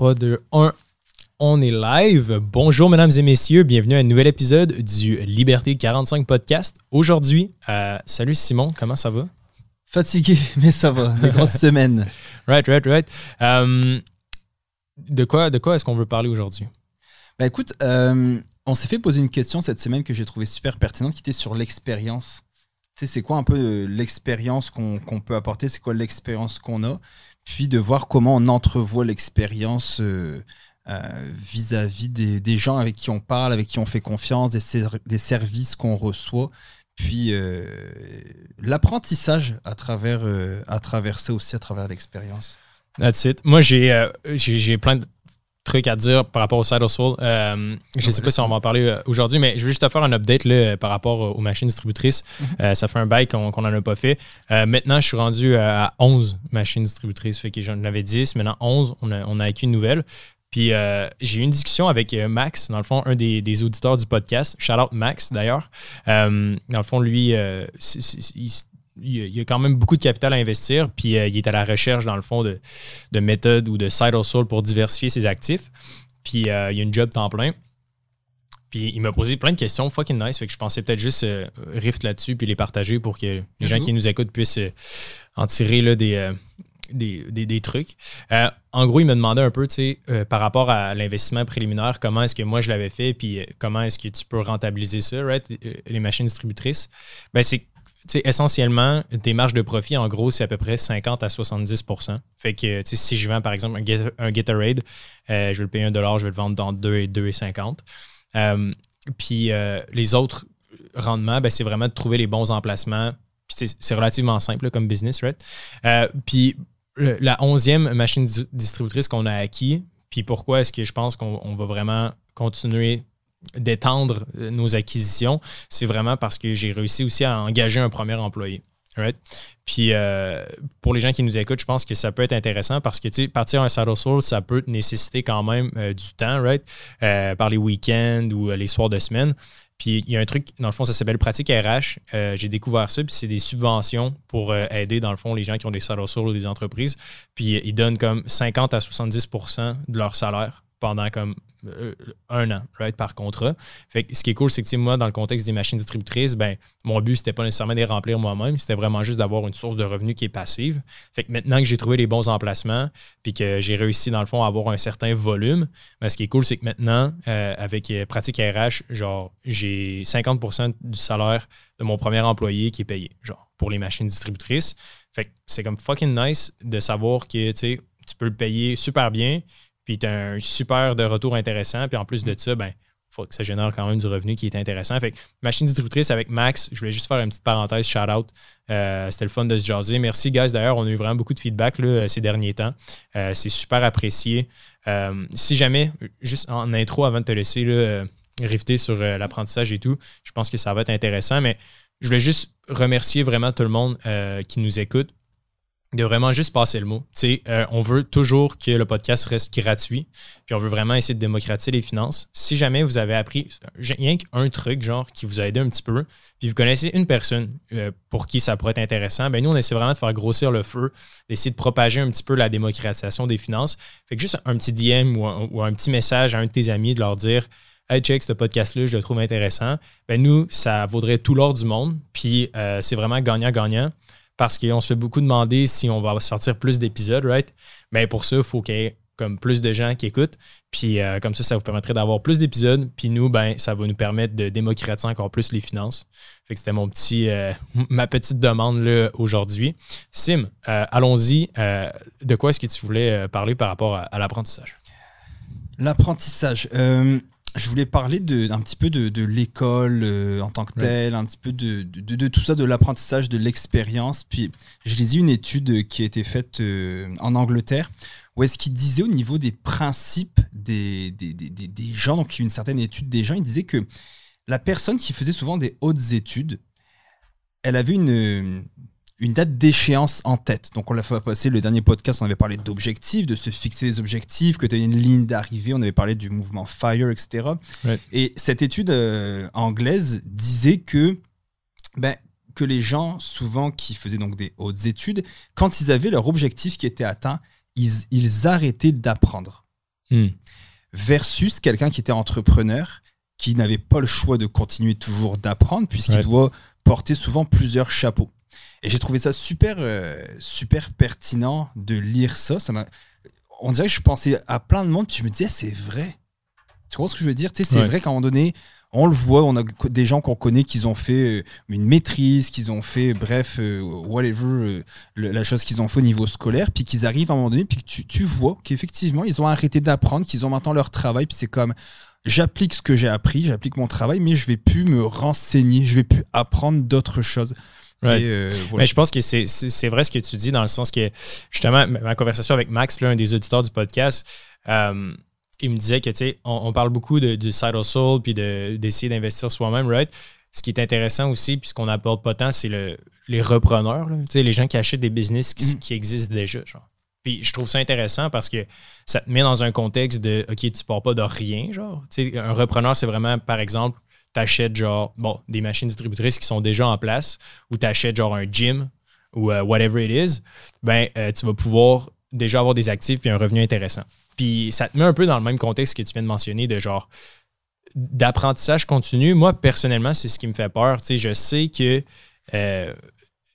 3, 2, 1. On est live. Bonjour, mesdames et messieurs. Bienvenue à un nouvel épisode du Liberté 45 podcast. Aujourd'hui, euh, salut Simon, comment ça va? Fatigué, mais ça va. Des grosses semaines. Right, right, right. Euh, de quoi, de quoi est-ce qu'on veut parler aujourd'hui? Bah écoute, euh, on s'est fait poser une question cette semaine que j'ai trouvée super pertinente qui était sur l'expérience. Tu sais, c'est quoi un peu l'expérience qu'on peut apporter? C'est quoi l'expérience qu'on a? Puis de voir comment on entrevoit l'expérience euh, vis-à-vis des, gens avec qui on parle, avec qui on fait confiance, des, services qu'on reçoit. Puis euh, l'apprentissage à, travers euh, à travers ça aussi, à travers l'expérience. That's it. Moi, j'ai j'ai plein de trucs à dire par rapport au Side Soul. je ne sais pas si on va en parler aujourd'hui, mais je vais juste te faire un update là, par rapport aux machines distributrices. Mhm. ça fait un bail qu'on n'en a pas fait. maintenant, je suis rendu à 11 machines distributrices. Fait que j'en avais 10, maintenant 11. On a, on a acquis une nouvelle. Puis euh, j'ai eu une discussion avec euh, Max, dans le fond, un des, auditeurs du podcast. Shout out Max, d'ailleurs. Euh, dans le fond, lui, il, y a quand même beaucoup de capital à investir, puis il est à la recherche, dans le fond, de, méthodes ou de side hustle pour diversifier ses actifs. Puis il y a une job temps plein. Puis il m'a posé plein de questions fucking nice. Fait que je pensais peut-être juste rift là-dessus puis les partager pour que les gens qui nous écoutent puissent en tirer là, des, des, trucs. Euh, en gros, il me demandait un peu, tu sais, euh, par rapport à l'investissement préliminaire, comment est-ce que moi je l'avais fait, puis euh, comment est-ce que tu peux rentabiliser ça, right, les machines distributrices? Ben, c'est essentiellement, tes marges de profit, en gros, c'est à peu près 50 à 70% Fait que si je vends, par exemple, un, Gatorade, je vais le payer un dollar, je vais le vendre dans 2 et 2,50. puis les autres rendements, ben, c'est vraiment de trouver les bons emplacements. c'est relativement simple comme business, right? puis la onzième machine distributrice qu'on a acquis, puis pourquoi est-ce que je pense qu'on va vraiment continuer d'étendre euh, nos acquisitions, c'est vraiment parce que j'ai réussi aussi à engager un premier employé. Puis euh, pour les gens qui nous écoutent, je pense que ça peut être intéressant parce que partir un saddle source, ça peut nécessiter quand même euh, du temps, right? par les week-ends ou les soirs de semaine. Puis il y a un truc, dans le fond, ça s'appelle Pratique RH. J'ai découvert ça, puis c'est des subventions pour aider, dans le fond, les gens qui ont des salaires ou des entreprises. Puis ils donnent comme 50 à 70% de leur salaire pendant comme un an, right, par contrat. Fait ce qui est cool, c'est que moi, dans le contexte des machines distributrices, ben, mon but, c'était pas nécessairement de les remplir moi-même, c'était vraiment juste d'avoir une source de revenus qui est passive. Fait que maintenant que j'ai trouvé les bons emplacements, puis que j'ai réussi, dans le fond, à avoir un certain volume, ben, ce qui est cool, c'est que maintenant, euh, avec euh, Pratique RH, genre, j'ai 50% du salaire de mon premier employé qui est payé, genre, pour les machines distributrices. Fait que c'est comme fucking nice de savoir que, tu peux le payer super bien, puis tu as un super de retour intéressant. Puis en plus de ça, ben, faut que ça génère quand même du revenu qui est intéressant. Fait que machine distributrice avec Max, je voulais juste faire une petite parenthèse, shout out. Euh, c'était le fun de se jaser. Merci, guys. D'ailleurs, on a eu vraiment beaucoup de feedback là, ces derniers temps. Euh, c'est super apprécié. Euh, si jamais, juste en intro, avant de te laisser là, rifter sur l'apprentissage et tout, je pense que ça va être intéressant. Mais je voulais juste remercier vraiment tout le monde qui nous écoute de vraiment juste passer le mot. Euh, on veut toujours que le podcast reste gratuit, puis on veut vraiment essayer de démocratiser les finances. Si jamais vous avez appris rien qu'un truc, genre, qui vous a aidé un petit peu, puis vous connaissez une personne euh, pour qui ça pourrait être intéressant, ben nous, on essaie vraiment de faire grossir le feu, d'essayer de propager un petit peu la démocratisation des finances. Fait que juste un petit DM ou un, petit message à un de tes amis de leur dire Hey, check, ce podcast-là, je le trouve intéressant. Ben nous, ça vaudrait tout l'or du monde, puis euh, c'est vraiment gagnant-gagnant parce qu'on se fait beaucoup demander si on va sortir plus d'épisodes, right? Mais pour ça, il faut qu'il y ait comme plus de gens qui écoutent. Puis euh, comme ça, ça vous permettrait d'avoir plus d'épisodes. Puis nous, ben, ça va nous permettre de démocratiser encore plus les finances. Fait que c'était mon petit, euh, ma petite demande là, aujourd'hui. Sim, euh, allons-y. de quoi est-ce que tu voulais parler par rapport à l'apprentissage? L'apprentissage je voulais parler d'un petit peu de, l'école euh, en tant que telle, un petit peu de, de tout ça, de l'apprentissage, de l'expérience. Puis je lisais une étude qui a été faite euh, en Angleterre, où est-ce qu'il disait au niveau des principes des, des, des, des, gens, donc une certaine étude des gens, il disait que la personne qui faisait souvent des hautes études, elle avait une, une date d'échéance en tête. Donc on l'a fait passer le dernier podcast, on avait parlé d'objectifs, de se fixer des objectifs, que tu as une ligne d'arrivée, on avait parlé du mouvement FIRE, etc. Et cette étude euh, anglaise disait que, ben, que les gens, souvent qui faisaient donc des hautes études, quand ils avaient leur objectif qui était atteint, ils, ils arrêtaient d'apprendre. Hmm. versus quelqu'un qui était entrepreneur, qui n'avait pas le choix de continuer toujours d'apprendre, puisqu'il Ouais. doit porter souvent plusieurs chapeaux. Et j'ai trouvé ça super, euh, super pertinent de lire ça. ça on dirait que je pensais à plein de monde, puis je me disais, c'est vrai. Tu comprends ce que je veux dire? Tu sais, c'est Ouais. vrai qu'à un moment donné, on le voit, on a des gens qu'on connaît qui ont fait euh, une maîtrise, qu'ils ont fait, bref, euh, whatever, la chose qu'ils ont fait au niveau scolaire, puis qu'ils arrivent à un moment donné, puis que tu, tu vois qu'effectivement, ils ont arrêté d'apprendre, qu'ils ont maintenant leur travail, puis c'est comme, j'applique ce que j'ai appris, j'applique mon travail, mais je vais plus me renseigner, je vais plus apprendre d'autres choses. Ouais. Et, euh, voilà. Mais je pense que c'est- vrai ce que tu dis dans le sens que, justement, ma conversation avec Max, là, un des auditeurs du podcast, euh, il me disait que, tu sais, on, on parle beaucoup de, du side hustle puis de- d'essayer d'investir soi-même, right? Ce qui est intéressant aussi, puis ce qu'on n'apporte pas tant, c'est le, les repreneurs, là. tu sais, les gens qui achètent des business qui, Mm. qui existent déjà, genre. Puis je trouve ça intéressant parce que ça te met dans un contexte de, OK, tu pars pas de rien, genre. Tu sais, un repreneur, c'est vraiment, par exemple, tu achètes, genre, bon, des machines distributrices qui sont déjà en place ou tu achètes, genre, un gym ou euh, whatever it is, ben, euh, tu vas pouvoir déjà avoir des actifs puis un revenu intéressant. Puis ça te met un peu dans le même contexte que tu viens de mentionner de genre d'apprentissage continu. Moi, personnellement, c'est ce qui me fait peur. Tu sais, je sais que euh,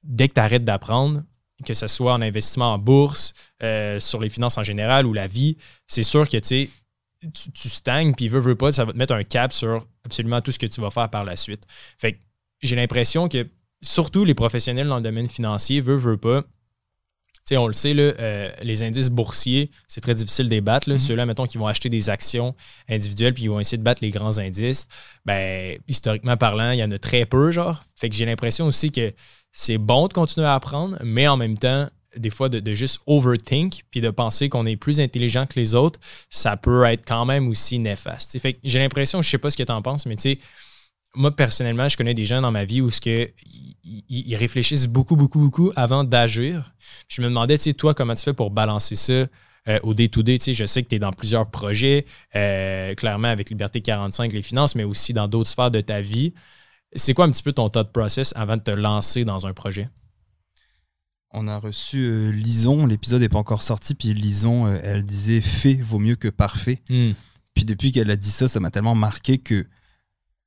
dès que tu arrêtes d'apprendre, que ce soit en investissement en bourse, sur les finances en général ou la vie, c'est sûr que tu sais, tu, tu stagnes, puis veux, veux pas, ça va te mettre un cap sur absolument tout ce que tu vas faire par la suite. Fait que j'ai l'impression que surtout les professionnels dans le domaine financier, veut, veut pas, tu sais, on le sait, là, euh, les indices boursiers, c'est très difficile de les battre. là. Mhm. Ceux-là, mettons, qui vont acheter des actions individuelles puis ils vont essayer de battre les grands indices, ben, historiquement parlant, il y en a très peu, genre. Fait que j'ai l'impression aussi que c'est bon de continuer à apprendre, mais en même temps, des fois, de, juste overthink puis de penser qu'on est plus intelligent que les autres, ça peut être quand même aussi néfaste. J'ai l'impression, je sais pas ce que tu en penses, mais tu sais, moi, personnellement, je connais des gens dans ma vie où ce que, ils, réfléchissent beaucoup, beaucoup, beaucoup avant d'agir. Je me demandais, tu sais, toi, comment tu fais pour balancer ça euh, au day-to-day? Je sais que tu es dans plusieurs projets, euh, clairement avec Liberté 45, les finances, mais aussi dans d'autres sphères de ta vie. C'est quoi un petit peu ton thought process avant de te lancer dans un projet? On a reçu euh, Lison, l'épisode n'est pas encore sorti, puis Lison, euh, elle disait fait vaut mieux que parfait. Puis depuis qu'elle a dit ça, ça m'a tellement marqué que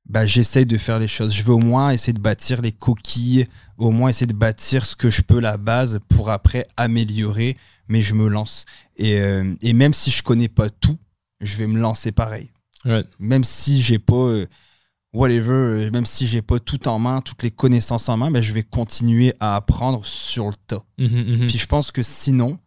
bah, j'essaye de faire les choses. Je veux au moins essayer de bâtir les coquilles, au moins essayer de bâtir ce que je peux, la base, pour après améliorer, mais je me lance. Et, euh, et même si je connais pas tout, je vais me lancer pareil. Ouais. Même si j'ai pas, whatever, euh, même si j'ai pas tout en main, toutes les connaissances en main, bah, je vais continuer à apprendre sur le tas. Mhm, mhm. Puis je pense que sinon,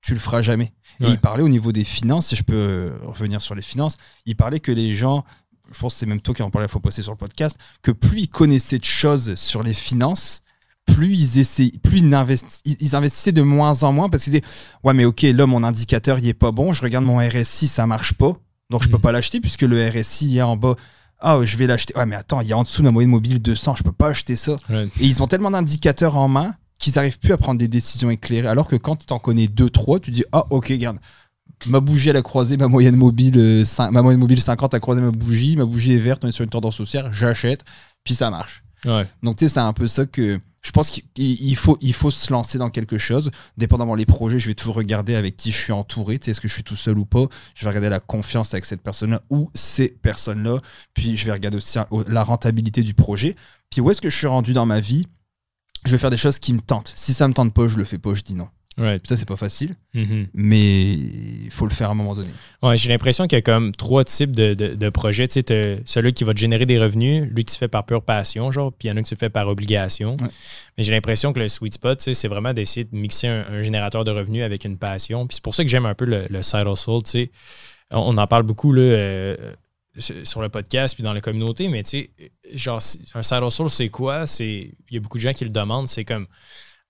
tu le feras jamais. Et il parlait au niveau des finances, si je peux euh, revenir sur les finances, il parlait que les gens, je pense que c'est même toi qui en parlais la fois passée sur le podcast, que plus ils connaissaient de choses sur les finances, plus ils essayaient, plus ils, investi- ils- investissaient de moins en moins parce qu'ils disaient Ouais, mais ok, là, mon indicateur, il est pas bon, je regarde mon RSI, ça marche pas, donc je peux Mhm. pas l'acheter puisque le RSI, il est en bas. Ah, je vais l'acheter. Ouais, mais attends, il y a en dessous de la moyenne mobile 200, je peux pas acheter ça. Ouais. Et ils ont tellement d'indicateurs en main qu'ils n'arrivent plus à prendre des décisions éclairées. Alors que quand tu en connais deux, trois, tu dis Ah, ok, regarde, ma bougie elle a croisé ma moyenne mobile, euh, ma moyenne mobile 50 a croisé ma bougie, ma bougie est verte, on est sur une tendance haussière, j'achète, puis ça marche. Donc tu sais, c'est un peu ça que je pense qu'il il faut, il faut se lancer dans quelque chose. Dépendamment les projets, je vais toujours regarder avec qui je suis entouré. Est-ce que je suis tout seul ou pas? Je vais regarder la confiance avec cette personne-là ou ces personnes-là. Puis je vais regarder aussi hein, la rentabilité du projet. Puis où est-ce que je suis rendu dans ma vie? Je vais faire des choses qui me tentent. Si ça me tente pas, je le fais pas, je dis non. Ouais. Puis ça, c'est pas facile, Mhm. mais il faut le faire à un moment donné. Ouais, j'ai l'impression qu'il y a comme trois types de, de- de projets. Tu sais, celui qui va te générer des revenus, lui qui se fait par pure passion, genre, puis il y en a qui se fait par obligation. Ouais. Mais j'ai l'impression que le sweet spot, tu sais, c'est vraiment d'essayer de mixer un, un générateur de revenus avec une passion. Puis c'est pour ça que j'aime un peu le, le side hustle, tu sais. On, on en parle beaucoup, là, euh, sur le podcast puis dans la communauté, mais tu sais, genre, un side hustle, c'est quoi? C'est, il y a beaucoup de gens qui le demandent. C'est comme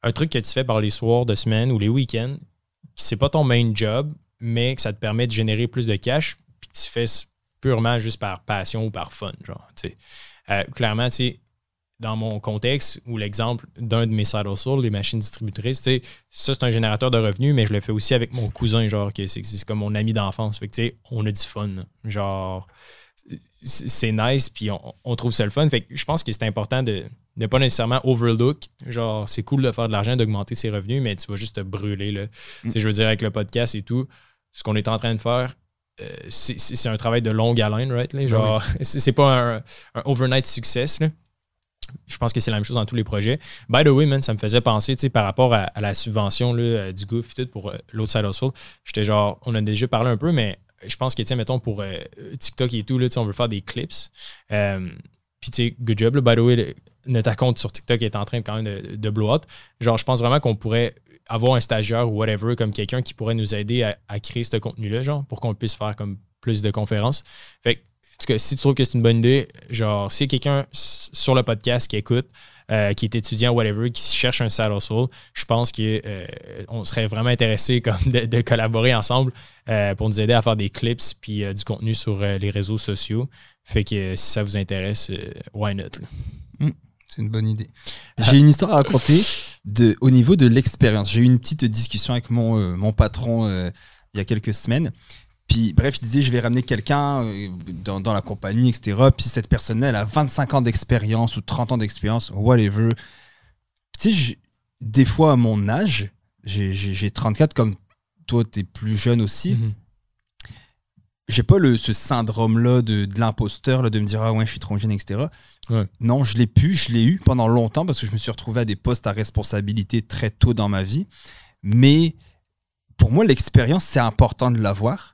un truc que tu fais par les soirs de semaine ou les week-ends, c'est pas ton main job, mais que ça te permet de générer plus de cash, puis que tu fais purement juste par passion ou par fun, genre. Euh, clairement, tu sais, dans mon contexte ou l'exemple d'un de mes side hustles, les machines distributrices, ça c'est un générateur de revenus, mais je le fais aussi avec mon cousin, genre, c'est comme mon ami d'enfance. Fait que, on a du fun. Genre, c'est nice, puis on, on trouve ça le fun. Fait que je pense que c'est important de ne pas nécessairement overlook. Genre, c'est cool de faire de l'argent, d'augmenter ses revenus, mais tu vas juste te brûler, là. Sais, je veux dire, avec le podcast et tout, ce qu'on est en train de faire, euh, c'est- un travail de longue haleine, right? là? Genre, c'est c'est pas un, un overnight success. là. Je pense que c'est la même chose dans tous les projets. By the way, man, ça me faisait penser, tu sais, par rapport à, à la subvention là, euh, du Goof et tout pour euh, l'autre side hustle. J'étais genre, on a déjà parlé un peu, mais je pense que, tu mettons, pour euh, TikTok et tout, là, on veut faire des clips. Euh, Puis, tu sais, good job, là, by the way, notre compte sur TikTok est en train quand même de, de blow up. Genre, je pense vraiment qu'on pourrait avoir un stagiaire ou whatever, comme quelqu'un qui pourrait nous aider à, à créer ce contenu-là, genre, pour qu'on puisse faire comme plus de conférences. Fait que, en tout cas, si tu trouves que c'est une bonne idée, genre, si quelqu'un sur le podcast qui écoute, euh, qui est étudiant, whatever, qui cherche un side hustle, je pense qu'on serait vraiment intéressé comme de, de collaborer ensemble euh, pour nous aider à faire des clips puis euh, du contenu sur euh, les réseaux sociaux. Fait que euh, si ça vous intéresse, euh, why not? là? C'est une bonne idée. J'ai une histoire à raconter de, au niveau de l'expérience. J'ai eu une petite discussion avec mon, euh, mon patron euh, il y a quelques semaines. Puis, bref, il disait, je vais ramener quelqu'un euh, dans, dans la compagnie, etc. Puis cette personne-là, elle a 25 ans d'expérience ou 30 ans d'expérience, whatever. Tu sais, des fois, à mon âge, j'ai- j'ai j'ai 34, comme toi, tu es plus jeune aussi. Mhm. J'ai pas le, ce syndrome-là de, de l'imposteur, de me dire, ah ouais, je suis trop jeune, etc. Ouais. Non, je l'ai pu, je l'ai eu pendant longtemps parce que je me suis retrouvé à des postes à responsabilité très tôt dans ma vie. Mais pour moi, l'expérience, c'est important de l'avoir,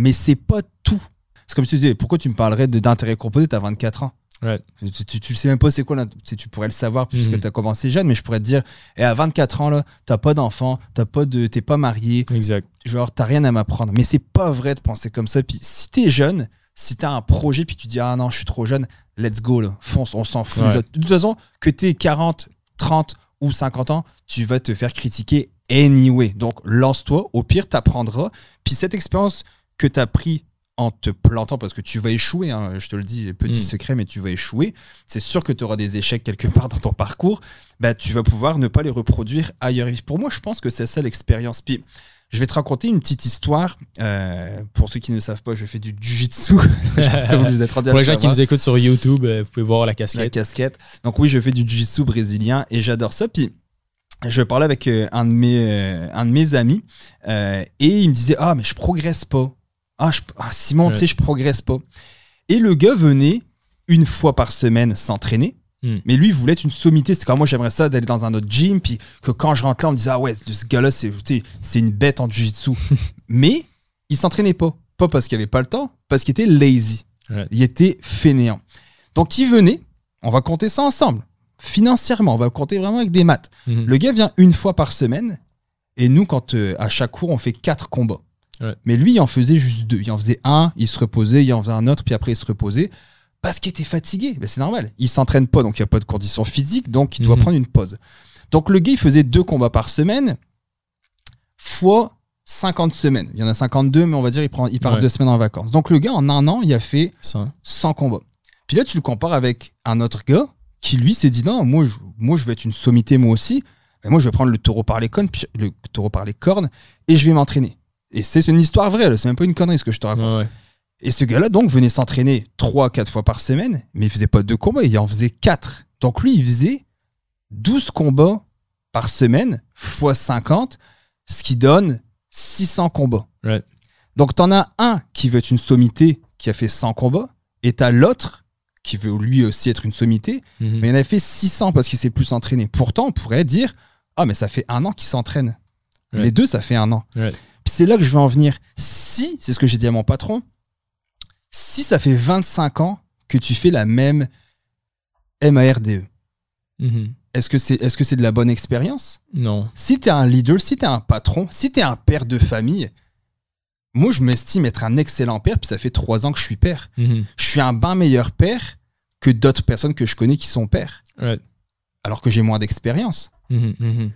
mais c'est pas tout. C'est comme si tu disais, pourquoi tu me parlerais d'intérêt composé, t'as 24 ans? Right. tu, tu, sais même pas c'est quoi, l'int- tu, pourrais le savoir puisque Mhm. tu as commencé jeune, mais je pourrais te dire, et à 24 ans, là, t'as pas d'enfant, t'as pas de, t'es pas marié, Exact. genre t'as rien à m'apprendre. Mais c'est pas vrai de penser comme ça. Puis si t'es jeune, si t'as un projet, puis tu dis ah non, je suis trop jeune, let's go, là. fonce, on s'en fout. Ouais. De toute façon, que t'aies 40, 30 ou 50 ans, tu vas te faire critiquer anyway. Donc lance-toi, au pire t'apprendras. Puis cette expérience que t'as pris en te plantant, parce que tu vas échouer, hein, je te le dis, petit Mm. secret, mais tu vas échouer. C'est sûr que tu auras des échecs quelque part dans ton parcours. Bah, tu vas pouvoir ne pas les reproduire ailleurs. Et pour moi, je pense que c'est ça l'expérience. Puis je vais te raconter une petite histoire. Euh, pour ceux qui ne savent pas, je fais du à Pour le les gens qui nous écoutent sur YouTube, euh, vous pouvez voir la la casquette. casquette. Donc oui, je fais du jiu-jitsu brésilien et j'adore ça. Puis je parlais avec euh, un, de mes, un de mes amis euh, et il me disait Ah, mais je progresse pas. Ah, je- ah, Simon, Ouais. tu sais, je progresse pas. Et le gars venait une fois par semaine s'entraîner. Hmm. Mais lui, il voulait être une sommité. C'est comme moi, j'aimerais ça d'aller dans un autre gym. Puis que quand je rentre là, on me disait Ah ouais, ce gars-là, c'est une bête en jiu-jitsu. mais il s'entraînait pas. Pas parce qu'il avait pas le temps, parce qu'il était lazy. Ouais. Il était fainéant. Donc, il venait, on va compter ça ensemble. Financièrement, on va compter vraiment avec des maths. Mhm. Le gars vient une fois par semaine. Et nous, quand euh, à chaque cours, on fait quatre combats. Ouais. Mais lui, il en faisait juste deux. Il en faisait un, il se reposait, il en faisait un autre, puis après, il se reposait. Parce qu'il était fatigué. Ben, c'est normal. Il s'entraîne pas, donc il n'y a pas de conditions physiques, donc il doit Mhm. prendre une pause. Donc le gars, il faisait deux combats par semaine, fois 50 semaines. Il y en a 52, mais on va dire il, prend, il part Ouais. deux semaines en vacances. Donc le gars, en un an, il a fait Ça. 100 combats. Puis là, tu le compares avec un autre gars qui, lui, s'est dit non, moi je, moi, je vais être une sommité, moi aussi. Mais moi, je vais prendre le taureau par les cornes, puis le taureau par les cornes, et je vais m'entraîner. Et c'est une histoire vraie, c'est même pas une connerie ce que je te raconte. Ouais. Et ce gars-là, donc, venait s'entraîner 3-4 fois par semaine, mais il faisait pas deux combats, il en faisait 4. Donc lui, il faisait 12 combats par semaine, fois 50, ce qui donne 600 combats. Donc t'en as un qui veut être une sommité, qui a fait 100 combats, et t'as l'autre qui veut lui aussi être une sommité, Mhm. mais il en a fait 600 parce qu'il s'est plus entraîné. Pourtant, on pourrait dire, ah, mais ça fait un an qu'il s'entraîne. Ouais. Les deux, ça fait un an. Ouais. Puis c'est là que je veux en venir. Si, c'est ce que j'ai dit à mon patron, si ça fait 25 ans que tu fais la même MARDE, Mhm. Est-ce que c'est est -ce c'est de la bonne expérience? Non. Si tu es un leader, si tu es un patron, si tu es un père de famille, moi je m'estime être un excellent père, puis ça fait trois ans que je suis père. Mhm. Je suis un bien meilleur père que d'autres personnes que je connais qui sont pères, Right. alors que j'ai moins d'expérience. Mhm.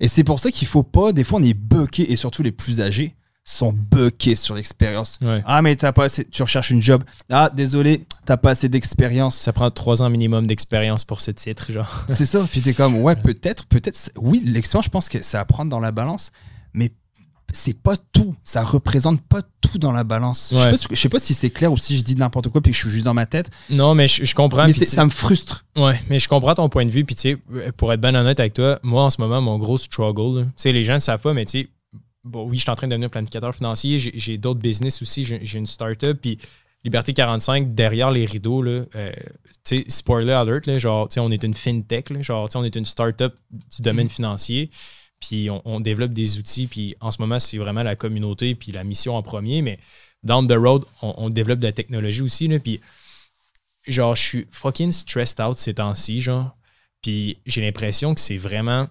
Et c'est pour ça qu'il faut pas, des fois on est bucké, et surtout les plus âgés sont buckés sur l'expérience. Ouais. Ah mais t'as pas assez, tu recherches une job. Ah désolé, t'as pas assez d'expérience. Ça prend trois ans minimum d'expérience pour ce titre, genre. C'est ça. Puis t'es comme, ouais, peut-être, peut-être. Oui, l'expérience, je pense que c'est à prendre dans la balance, mais c'est pas tout. Ça représente pas tout dans la balance. Je sais pas Je sais pas si c'est clair ou si je dis n'importe quoi puis que je suis juste dans ma tête. Non, mais je, je comprends. mais ça me frustre. Ouais, mais je comprends ton point de vue. Puis, tu sais, pour être bien honnête avec toi, moi, en ce moment, mon gros struggle, tu sais, les gens ne savent pas, mais tu sais, bon, oui, je suis en train de devenir planificateur financier. J'ai d'autres business aussi. J'ai une startup. Puis Liberté 45, derrière les rideaux, là, euh, spoiler alert, là, genre, on est une fintech, là, genre, on est une startup du domaine mm. financier. Puis on, développe des outils. Puis en ce moment, c'est vraiment la communauté puis la mission en premier. Mais down the road, on, développe de la technologie aussi. Là, puis genre, je suis fucking stressed out ces temps-ci, genre. Puis j'ai l'impression que c'est vraiment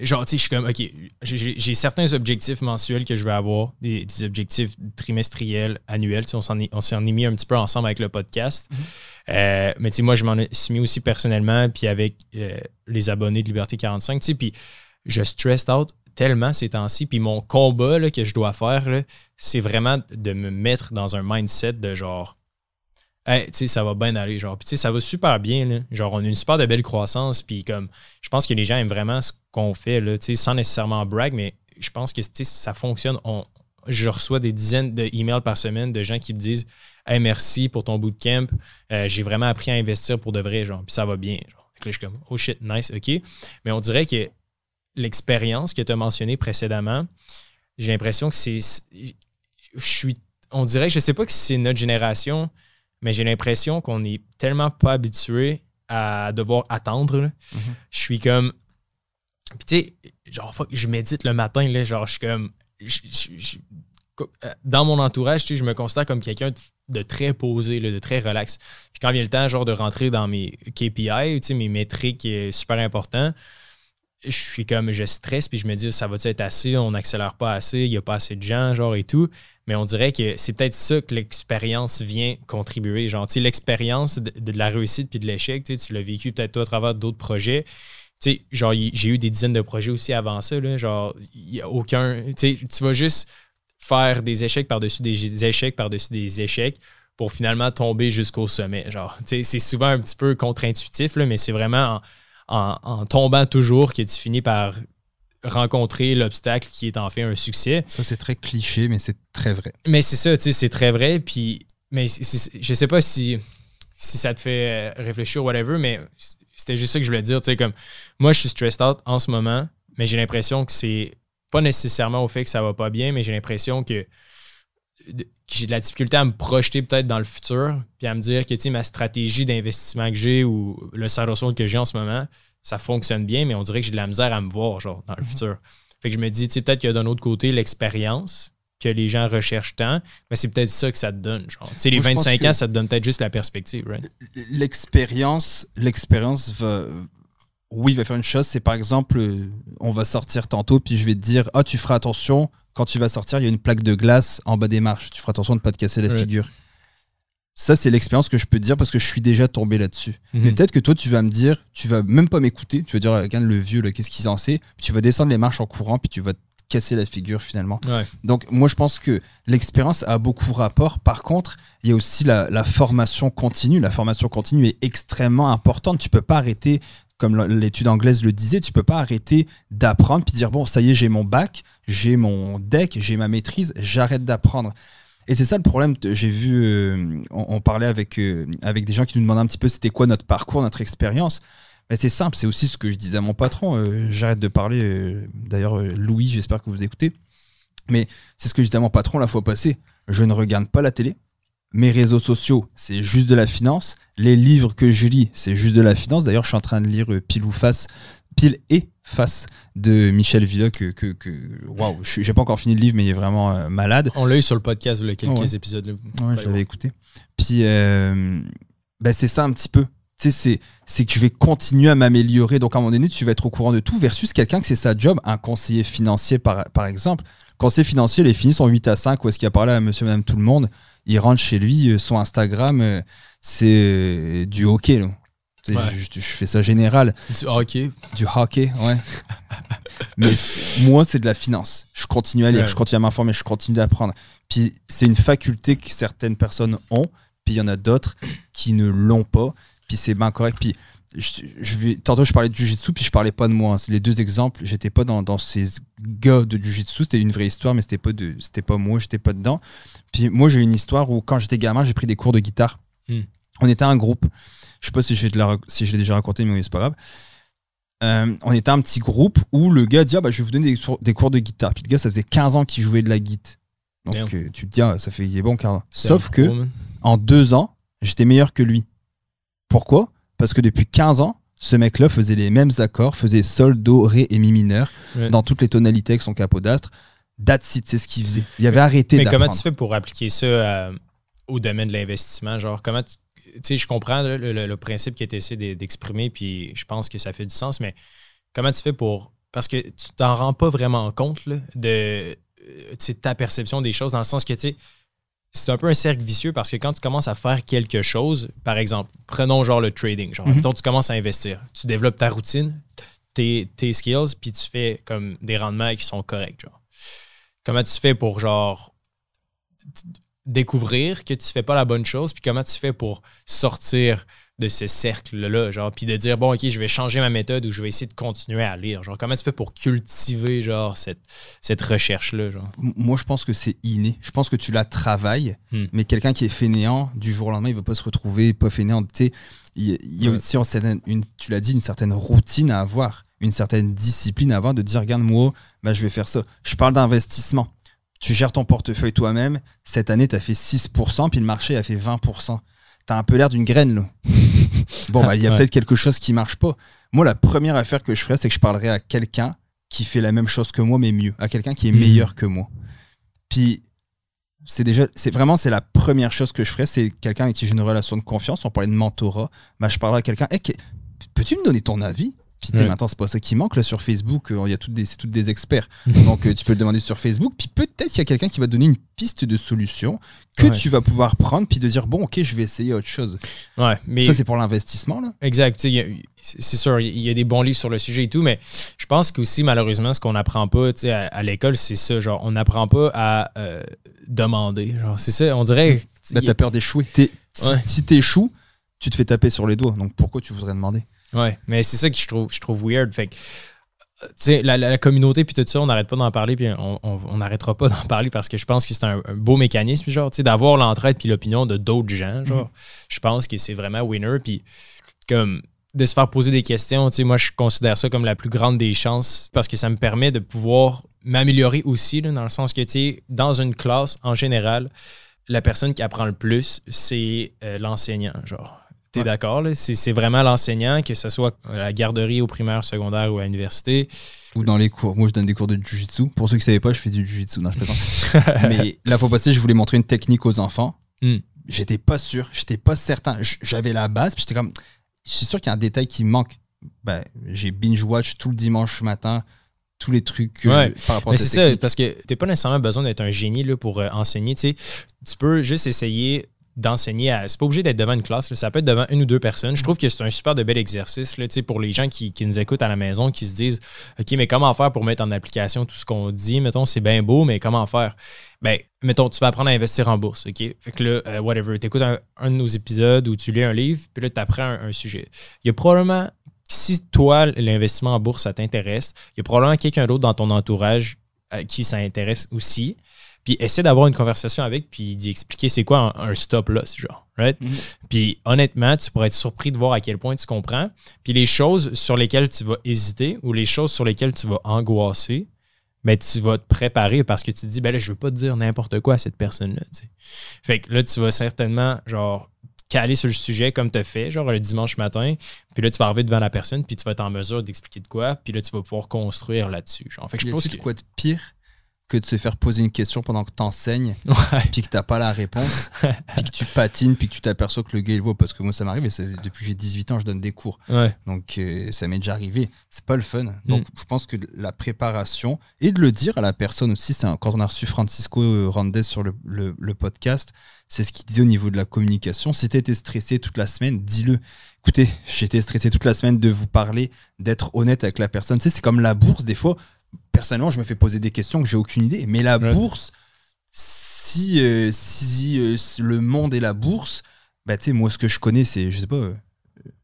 genre, tu sais, je suis comme, OK, j'ai certains objectifs mensuels que je veux avoir, des, objectifs trimestriels, annuels. Tu sais, on s'en est, mis un petit peu ensemble avec le podcast. Mm-hmm. Euh, mais tu sais, moi, je m'en suis mis aussi personnellement, puis avec euh, les abonnés de Liberté 45, tu sais, puis je stressed out tellement ces temps-ci. Puis mon combat que je dois faire, c'est vraiment de me mettre dans un mindset de genre, hey, ça va bien aller. Genre, puis ça va super bien. Là. Genre, on a une super de belle croissance. Puis comme, je pense que les gens aiment vraiment ce qu'on fait, là, sans nécessairement brag, mais je pense que ça fonctionne. On, je reçois des dizaines d'emails par semaine de gens qui me disent Hey, merci pour ton bootcamp. Euh, j'ai vraiment appris à investir pour de vrai, genre, puis ça va bien. Je suis comme Oh shit, nice, OK. Mais on dirait que l'expérience que tu as mentionnée précédemment, j'ai l'impression que c'est. Je suis. On dirait, je sais pas que c'est notre génération mais j'ai l'impression qu'on n'est tellement pas habitué à devoir attendre. Mhm. Je suis comme. Puis tu sais, genre, je médite le matin, là, genre, je suis comme. dans mon entourage, tu sais, je me considère comme quelqu'un de, très posé, de très relax. Puis quand vient le temps, genre, de rentrer dans mes KPI, tu sais, mes métriques euh, super importants, je suis comme, je stresse, puis je me dis, ça va être assez, on n'accélère pas assez, il n'y a pas assez de gens, genre, et tout. Mais on dirait que c'est peut-être ça que l'expérience vient contribuer. Genre, tu l'expérience de, la réussite puis de l'échec, tu l'as vécu peut-être toi à travers d'autres projets. Tu sais, genre, j'ai eu des dizaines de projets aussi avant ça, là. Genre, il n'y a aucun. Tu sais, vas juste faire des échecs par-dessus des échecs par-dessus des échecs pour finalement tomber jusqu'au sommet. Genre, sais, c'est souvent un petit peu contre-intuitif, mais c'est vraiment en en, tombant toujours que tu finis par rencontrer l'obstacle qui est en fait un succès. Ça, c'est très cliché, mais c'est très vrai. Mais c'est ça, tu sais, c'est très vrai. Puis, mais je sais pas si, si ça te fait réfléchir ou whatever, mais c'était juste ça que je voulais dire. Tu sais, comme moi, je suis stressed out en ce moment, mais j'ai l'impression que c'est pas nécessairement au fait que ça va pas bien, mais j'ai l'impression que j'ai de la difficulté à me projeter peut-être dans le futur, puis à me dire que ma stratégie d'investissement que j'ai ou le side que j'ai en ce moment, ça fonctionne bien, mais on dirait que j'ai de la misère à me voir genre, dans le mhm. futur. Fait que je me dis, peut-être qu'il y a d'un autre côté l'expérience que les gens recherchent tant, mais c'est peut-être ça que ça te donne. Genre. les 25 ans, ça te donne peut-être juste la perspective. Right? L'expérience, l'expérience va, oui, il va faire une chose, c'est par exemple, euh, on va sortir tantôt, puis je vais te dire, ah, tu feras attention, quand tu vas sortir, il y a une plaque de glace en bas des marches. Tu feras attention de ne pas te casser la figure. Ça, c'est l'expérience que je peux te dire parce que je suis déjà tombé là-dessus. Mhm. Mais peut-être que toi, tu vas me dire, tu vas même pas m'écouter, tu vas dire, regarde le vieux, qu'est-ce qu'il en sait, puis tu vas descendre les marches en courant, puis tu vas te casser la figure finalement. Donc, moi, je pense que l'expérience a beaucoup rapport. Par contre, il y a aussi la, la, formation continue. La formation continue est extrêmement importante. Tu peux pas arrêter comme l'étude anglaise le disait, tu peux pas arrêter d'apprendre puis dire bon, ça y est, j'ai mon bac, j'ai mon deck, j'ai ma maîtrise, j'arrête d'apprendre. Et c'est ça le problème. J'ai vu, euh, on, parlait avec, euh, avec des gens qui nous demandaient un petit peu c'était quoi notre parcours, notre expérience. C'est simple, c'est aussi ce que je disais à mon patron. Euh, j'arrête de parler. D'ailleurs, Louis, j'espère que vous écoutez. Mais c'est ce que je disais à mon patron la fois passée. Je ne regarde pas la télé, mes réseaux sociaux, c'est juste de la finance. Les livres que je lis, c'est juste de la finance. D'ailleurs, je suis en train de lire Pile ou Face, Pile et Face de Michel Villot. Que, que, que waouh, j'ai pas encore fini le livre, mais il est vraiment euh, malade. On l'a eu sur le podcast, il y a quelques épisodes. Ouais, j'avais écouté. Puis, euh, ben, c'est ça un petit peu. Sais, c'est que je vais continuer à m'améliorer. Donc, à un moment donné, tu vas être au courant de tout versus quelqu'un que c'est sa job, un conseiller financier, par, par exemple. Conseiller financier, les finis sont 8 à 5, où est-ce qu'il a parlé à monsieur, madame, tout le monde? Il rentre chez lui, euh, son Instagram, euh, c'est euh, du hockey. Je, fais ça général. Du hockey. Du hockey, ouais. Mais moi, c'est de la finance. Je continue à lire, je continue à m'informer, je continue d'apprendre. Puis c'est une faculté que certaines personnes ont, puis il y en a d'autres qui ne l'ont pas. Puis c'est bien correct. Puis je, vais, tantôt je parlais de Jiu-Jitsu puis je parlais pas de moi. Hein. Les deux exemples. J'étais pas dans, dans, ces gars de Jiu-Jitsu. C'était une vraie histoire, mais c'était pas de, pas moi. J'étais pas dedans. Puis moi j'ai une histoire où quand j'étais gamin, j'ai pris des cours de guitare. Hmm. On était un groupe. Je sais pas si, je l'ai déjà raconté, mais c'est pas grave. euh, on était un petit groupe où le gars dit ah, bah, je vais vous donner des, cours- des cours de guitare. Puis le gars, ça faisait 15 ans qu'il jouait de la guitare. Donc euh, tu te dis, ah, ça fait il est bon 15 ans. Sauf que en deux ans, j'étais meilleur que lui. Pourquoi? Parce que depuis 15 ans, ce mec-là faisait les mêmes accords, faisait sol, do, ré et mi mineur Ouais. dans toutes les tonalités avec son capot d'astre. That's it, c'est ce qu'il faisait. Il avait arrêté Mais comment tu fais pour appliquer ça euh, au domaine de l'investissement? Genre, comment tu. Sais, je comprends le, le- le principe qui est essayé de- d'exprimer, puis je pense que ça fait du sens, mais comment tu fais pour. Parce que tu t'en rends pas vraiment compte là, de euh, ta perception des choses, dans le sens que tu sais, c'est un peu un cercle vicieux parce que quand tu commences à faire quelque chose, par exemple, prenons genre le trading, genre, Mhm. mettons, tu commences à investir, tu développes ta routine, tes, tes skills, puis tu fais comme des rendements qui sont corrects, genre. Comment tu fais pour genre découvrir que tu fais pas la bonne chose, puis comment tu fais pour sortir de ce cercle-là, genre, puis de dire, bon, OK, je vais changer ma méthode ou je vais essayer de continuer à lire. Genre, comment tu fais pour cultiver, genre, cette, cette recherche-là, genre? Moi, je pense que c'est inné. Je pense que tu la travailles, Hmm. mais quelqu'un qui est fainéant, du jour au lendemain, il va pas se retrouver pas fainéant. Tu sais, il y a- Ouais. aussi, une, tu l'as dit, une certaine routine à avoir, une certaine discipline avoir, de dire, regarde, moi, bah, je vais faire ça. Je parle d'investissement. Tu gères ton portefeuille toi-même. Cette année, tu as fait 6%, puis le marché a fait 20%. Tu as un peu l'air d'une graine, là. bon, bah, il y a Ouais. peut-être quelque chose qui marche pas. Moi, la première affaire que je ferais, c'est que je parlerais à quelqu'un qui fait la même chose que moi, mais mieux. À quelqu'un qui est Mhm. meilleur que moi. Puis, c'est déjà, c'est vraiment, c'est la première chose que je ferais. C'est quelqu'un avec qui j'ai une relation de confiance. On parlait de mentorat. Bah, je parlerais à quelqu'un. Hey, que- peux-tu me donner ton avis? Puis, Ouais. maintenant, c'est pas ça qui manque. Là, sur Facebook, euh, il y a toutes des, c'est toutes des experts. Donc, euh, tu peux le demander sur Facebook. Puis, peut-être qu'il y a quelqu'un qui va te donner une piste de solution que Ouais. tu vas pouvoir prendre. Puis, de dire, bon, ok, je vais essayer autre chose. Ouais, mais. Ça, c'est pour l'investissement, là. Exact. Il C'est sûr, il y a des bons livres sur le sujet et tout, mais je pense qu'aussi, malheureusement, ce qu'on n'apprend pas à, à l'école, c'est ça. Genre, on n'apprend pas à euh, demander. Genre, c'est ça. On dirait. Bah, t'as peur d'échouer. Ouais. si t'échoues, tu te fais taper sur les doigts. Donc, pourquoi tu voudrais demander? Ouais, mais c'est ça que je trouve, je trouve weird. Fait que, tu sais, la, la- la communauté puis tout ça, on n'arrête pas d'en parler puis on n'arrêtera pas d'en parler parce que je pense que c'est un, un beau mécanisme, genre, tu sais, d'avoir l'entraide puis l'opinion de d'autres gens, genre. Je pense que c'est vraiment winner puis comme de se faire poser des questions, tu sais, moi je considère ça comme la plus grande des chances parce que ça me permet de pouvoir m'améliorer aussi, là, dans le sens que, tu sais, dans une classe, en général, la personne qui apprend le plus, c'est euh, l'enseignant, genre. T'es Ouais. d'accord, là? C'est vraiment l'enseignant, que ce soit à la garderie, au primaire, secondaire ou à l'université? Ou dans les cours. Moi, je donne des cours de jujitsu. Pour ceux qui ne savaient pas, je fais du jujitsu. Non, je plaisante. Mais la fois passée, je voulais montrer une technique aux enfants. Hmm. J'étais pas sûr. J'étais pas certain. J'avais la base. Puis j'étais comme. Je suis sûr qu'il y a un détail qui me manque. Ben, j'ai binge-watch tout le dimanche matin. Tous les trucs euh, Ouais. par rapport à Mais c'est ça, parce que t'as pas nécessairement besoin d'être un génie là, pour euh, enseigner. tu. Tu peux juste essayer d'enseigner à. C'est pas obligé d'être devant une classe, ça peut être devant une ou deux personnes. Je trouve que c'est un super de bel exercice là, pour les gens qui, qui nous écoutent à la maison, qui se disent OK, mais comment faire pour mettre en application tout ce qu'on dit? Mettons, c'est bien beau, mais comment faire? Ben, mettons, tu vas apprendre à investir en bourse, OK? Fait que là, euh, whatever, tu écoutes un, de nos épisodes ou tu lis un livre, puis là, tu apprends un, sujet. Il y a probablement, si toi, l'investissement en bourse, ça t'intéresse, il y a probablement quelqu'un d'autre dans ton entourage à qui ça intéresse aussi. Puis essaie d'avoir une conversation avec, puis d'y expliquer c'est quoi un, un stop loss, genre. Right? Mhm. Puis honnêtement, tu pourrais être surpris de voir à quel point tu comprends. Puis les choses sur lesquelles tu vas hésiter ou les choses sur lesquelles tu vas angoisser, ben, tu vas te préparer parce que tu te dis, ben là, je veux pas te dire n'importe quoi à cette personne-là. tu sais. Fait que là, tu vas certainement, genre, caler sur le sujet comme tu as fait, genre le dimanche matin. Puis là, tu vas arriver devant la personne, puis tu vas être en mesure d'expliquer de quoi. Puis là, tu vas pouvoir construire là-dessus. Genre, fait que je pense que. quoi de pire que de se faire poser une question pendant que t'enseignes, Ouais. puis que t'as pas la réponse, puis que tu patines, puis que tu t'aperçois que le gars il voit. Parce que moi, ça m'arrive, et depuis que j'ai 18 ans, je donne des cours. Ouais. Donc euh, ça m'est déjà arrivé. C'est pas le fun. Donc Mm. je pense que la préparation et de le dire à la personne aussi, c'est quand on a reçu Francisco Randez sur le, le- le podcast, c'est ce qu'il disait au niveau de la communication. Si tu été stressé toute la semaine, dis-le. Écoutez, j'étais stressé toute la semaine de vous parler, d'être honnête avec la personne. Tu sais, c'est comme la bourse, des fois. Personnellement, je me fais poser des questions que j'ai aucune idée. Mais la Ouais. bourse, si, euh, si euh, le monde est la bourse, bah, tu sais, moi, ce que je connais, c'est, je sais pas, euh,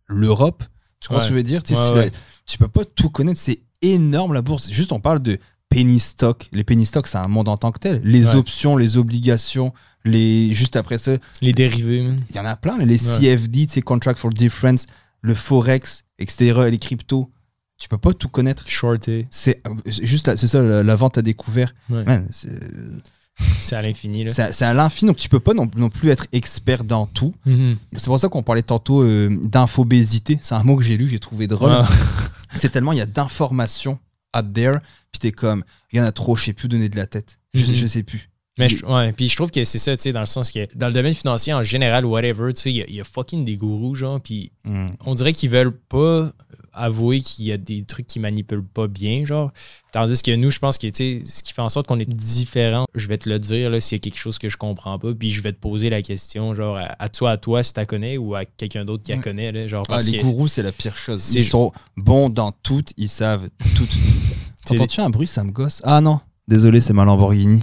l'Europe. Tu comprends Ouais. ce que je veux dire? Tu sais, Ouais, si ouais. la- tu peux pas tout connaître, c'est énorme la bourse. Juste, on parle de penny stock. Les penny stocks, c'est un monde en tant que tel. Les options, les obligations, les juste après ça, Les dérivés, il y en a plein. Les CFD, tu sais, contract for difference, le forex, etc., les cryptos. Tu peux pas tout connaître. Shorté. C'est juste la- c'est ça la, la vente à découvert. Ouais. Man, c'est à l'infini. c'est à- l'infini donc tu peux pas non, non plus être expert dans tout. Mhm. C'est pour ça qu'on parlait tantôt euh, d'infobésité. C'est un mot que j'ai lu, j'ai trouvé drôle. Ah. C'est tellement il y a d'informations out there, puis t'es comme il y en a trop, je sais plus donner de la tête. Je, Mhm. je sais plus. Mais je, ouais, puis je trouve que c'est ça, tu sais, dans le sens que dans le domaine financier en général, whatever, tu sais, il y a- il y, a fucking des gourous, genre, puis Mm. on dirait qu'ils veulent pas avouer qu'il y a des trucs qui manipulent pas bien, genre. Tandis que nous, je pense que, tu sais, ce qui fait en sorte qu'on est différent, je vais te le dire, là, s'il y a quelque chose que je comprends pas, puis je vais te poser la question, genre, à, à toi, à toi, si tu connais, ou à quelqu'un d'autre qui la connaît, là, genre, Ah, parce les que... gourous, c'est la pire chose. Ils sont bons dans tout, ils savent tout. T'entends-tu un bruit, ça me gosse? Ah non, désolé, c'est ma Lamborghini.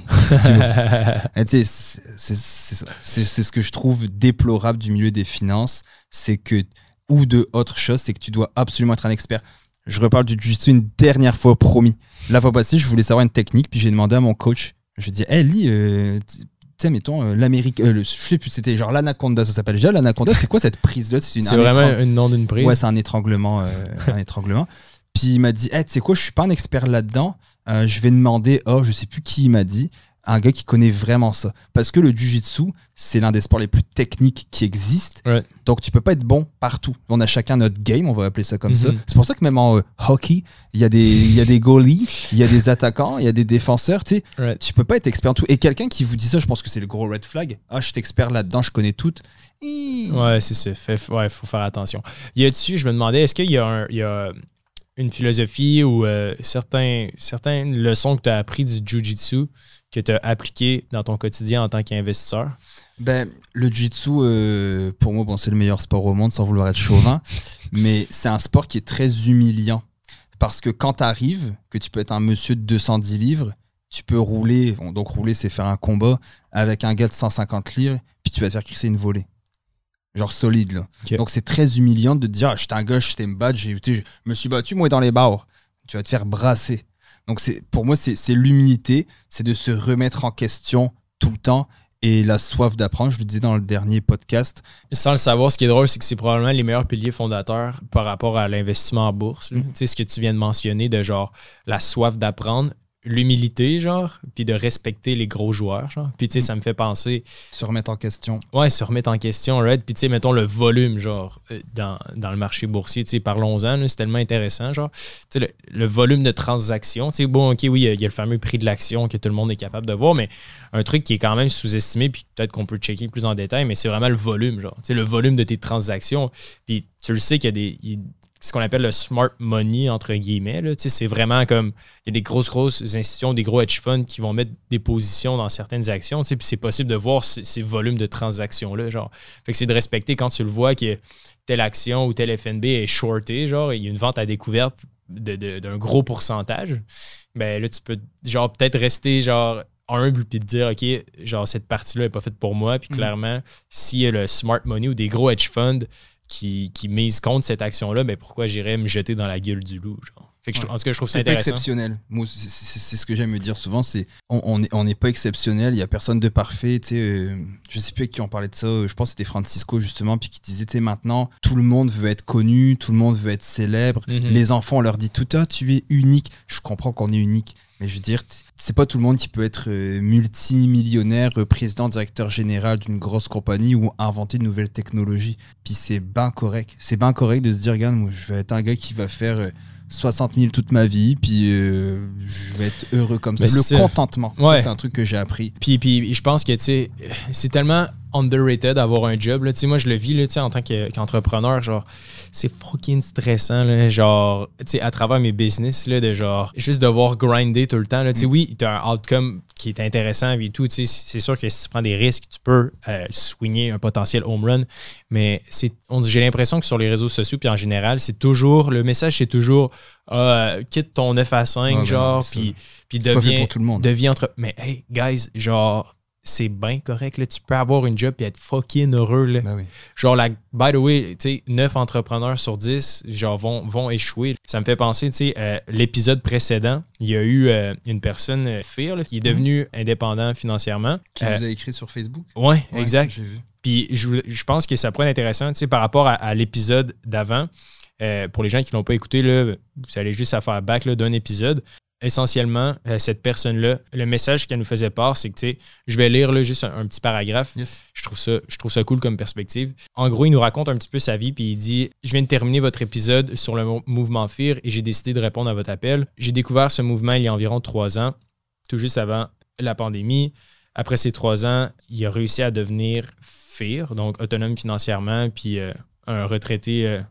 C'est- ce que je trouve déplorable du milieu des finances, c'est que, ou de autre chose, c'est que tu dois absolument être un expert. Je reparle du jiu-jitsu une dernière fois, promis. La fois passée, je voulais savoir une technique, puis j'ai demandé à mon coach, je dis, hé, lis, euh, tu sais, mettons, euh, l'Amérique, euh, le- je sais plus, c'était genre l'anaconda, ça s'appelle déjà l'anaconda, c'est quoi cette prise-là? C'est une- un vraiment étrangle- un nom d'une prise. Ouais, c'est un étranglement. euh, un étranglement. Puis il m'a dit, hey, tu sais quoi, je suis pas un expert là-dedans. Euh, je vais demander, oh, je sais plus qui il m'a dit, un gars qui connaît vraiment ça. Parce que le jujitsu, c'est l'un des sports les plus techniques qui existent. Ouais. Donc tu peux pas être bon partout. On a chacun notre game, on va appeler ça comme ça. Mhm. C'est pour ça que même en euh, hockey, il y a des, il y a des goalies, il y a des attaquants, il y a des défenseurs. Tu sais, Ouais. tu peux pas être expert en tout. Et quelqu'un qui vous dit ça, je pense que c'est le gros red flag. Ah, je suis expert là-dedans, je connais tout. Ouais, c'est ça. Fait, ouais, faut faire attention. Y a-dessus, je me demandais, est-ce qu'il y a, un- il y a une philosophie ou euh, certains, certaines leçons que tu as appris du Jiu-Jitsu que tu as appliquées dans ton quotidien en tant qu'investisseur? Ben, le jiu-jitsu, euh, pour moi, bon, c'est le meilleur sport au monde, sans vouloir être chauvin, mais c'est un sport qui est très humiliant. Parce que quand tu arrives, que tu peux être un monsieur de 210 livres, tu peux rouler, bon, donc rouler, c'est faire un combat avec un gars de 150 livres, puis tu vas te faire crisser une volée. Genre solide, là. Donc c'est très humiliant de te dire, ah, j'étais un gars, j'étais me battre, je me suis battu, moi, dans les barres. Tu vas te faire brasser. Donc c'est pour moi, c'est l'humilité, c'est de se remettre en question tout le temps et la soif d'apprendre. Je le disais dans le dernier podcast. Sans le savoir, ce qui est drôle, c'est que c'est probablement les meilleurs piliers fondateurs par rapport à l'investissement en bourse. Mhm. Tu sais, ce que tu viens de mentionner de genre la soif d'apprendre, l'humilité, genre, puis de respecter les gros joueurs, genre. Puis tu sais, Mhm. ça me fait penser, Se remettre en question. ouais, se remettre en question, right? Puis tu sais, mettons le volume, genre, euh, dans, dans le marché boursier, tu sais, parlons-en, c'est tellement intéressant, genre. Tu sais, le, le volume de transactions, tu sais, bon, ok, oui, il y a- il y, a le fameux prix de l'action que tout le monde est capable de voir, mais un truc qui est quand même sous-estimé, puis peut-être qu'on peut checker plus en détail, mais c'est vraiment le volume, genre. Tu sais, le volume de tes transactions. Puis tu le sais qu'il y a des. Ce qu'on appelle le smart money, entre guillemets. C'est vraiment comme. Il y a des grosses, grosses institutions, des gros hedge funds qui vont mettre des positions dans certaines actions. Puis c'est possible de voir ces, ces volumes de transactions-là. Genre. Fait que c'est de respecter quand tu le vois que telle action ou telle FNB est shortée, genre, il y a une vente à découverte de- de- d'un gros pourcentage. Ben là, tu peux, genre, peut-être rester, genre, humble puis te dire, OK, genre, cette partie-là n'est pas faite pour moi. Puis Mhm. clairement, s'il y a le smart money ou des gros hedge funds qui, qui misent contre cette action-là, ben pourquoi j'irais me jeter dans la gueule du loup, genre? Fait que je- Ouais. en tout cas, je trouve ça pas intéressant. exceptionnel. C'est- ce que j'aime me dire souvent. C'est on on est- on n'est pas exceptionnel. Il y a personne de parfait. Tu sais, euh, je sais plus avec qui on parlait de ça. euh, Je pense que c'était Francisco justement, puis qui disait, tu sais, maintenant tout le monde veut être connu, tout le monde veut être célèbre. Mhm. Les enfants, on leur dit tout ah, tu es unique. Je comprends qu'on est unique, mais je veux dire, c'est pas tout le monde qui peut être euh, multimillionnaire, euh, président, directeur général d'une grosse compagnie ou inventer de nouvelles technologies. Puis c'est bien correct. C'est bien correct de se dire, regarde, moi, je vais être un gars qui va faire euh, 60 000 toute ma vie, puis euh, je vais être heureux comme ça. Mais Le contentement, Ouais. c'est un truc que j'ai appris. Puis, puis je pense que, tu sais, c'est tellement underrated d'avoir un job. Là. Moi, je le vis là, en tant que- qu'entrepreneur. Genre, c'est fucking stressant. Là, genre, tu sais, à travers mes business, là, de genre, juste devoir grinder tout le temps. Là, sais, oui, tu as un outcome qui est intéressant et tout. C'est sûr que si tu prends des risques, tu peux euh, swinger un potentiel home run. Mais j'ai l'impression que sur les réseaux sociaux, puis en général, c'est toujours, le message, c'est toujours, ah, quitte ton 9 à 5, Ouais, ben genre, puis, puis deviens pour tout le monde. deviens entre. Mais hey, guys, genre, c'est bien correct. Là. Tu peux avoir une job et être fucking heureux. Là. Ben oui. Genre, la, by the way, tu sais, 9 entrepreneurs sur 10 genre, vont, vont échouer. Ça me fait penser, tu sais, euh, l'épisode précédent, il y a eu euh, une personne, euh, Fear, là, qui est devenue indépendant financièrement. Qui nous a écrit sur Facebook Ouais, exact. J'ai vu. Puis je, pense que ça pourrait être intéressant, tu sais, par rapport à, à l'épisode d'avant. Euh, pour les gens qui ne l'ont pas écouté, là, vous allez juste à faire back d'un épisode. Essentiellement, euh, cette personne-là, le message qu'elle nous faisait part, c'est que, tu sais, je vais lire là, juste un, petit paragraphe. Je, trouve ça, je trouve ça cool comme perspective. En gros, il nous raconte un petit peu sa vie, puis il dit Je viens de terminer votre épisode sur le mouvement FIR et j'ai décidé de répondre à votre appel. J'ai découvert ce mouvement il y a environ trois ans, tout juste avant la pandémie. Après ces trois ans, il a réussi à devenir FIR, donc autonome financièrement, puis euh, un retraité euh,